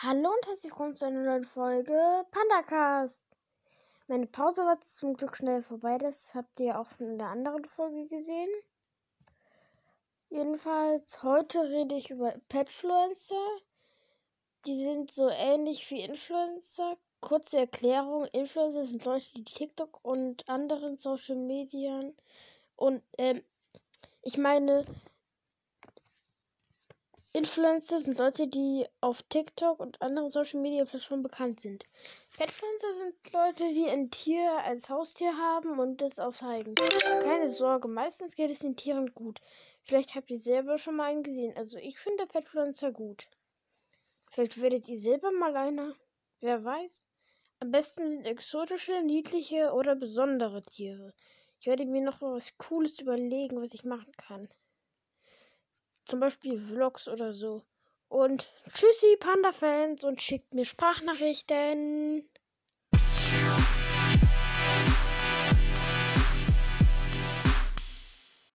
Hallo und herzlich willkommen zu einer neuen Folge Pandacast. Meine Pause war zum Glück schnell vorbei, das habt ihr auch in der anderen Folge gesehen. Jedenfalls, heute rede ich über Petfluencer. Die sind so ähnlich wie Influencer. Kurze Erklärung, Influencer sind Leute, die TikTok und anderen Social Medien und ähm, ich meine, Influencer sind Leute, die auf TikTok und anderen Social Media Plattformen bekannt sind. Petfluencer sind Leute, die ein Tier als Haustier haben und das auch zeigen. Keine Sorge, meistens geht es den Tieren gut. Vielleicht habt ihr selber schon mal einen gesehen. Also ich finde Petfluencer gut. Vielleicht werdet ihr selber mal einer. Wer weiß. Am besten sind exotische, niedliche oder besondere Tiere. Ich werde mir noch was Cooles überlegen, was ich machen kann. Zum Beispiel Vlogs oder so. Und tschüssi, Panda-Fans und schickt mir Sprachnachrichten.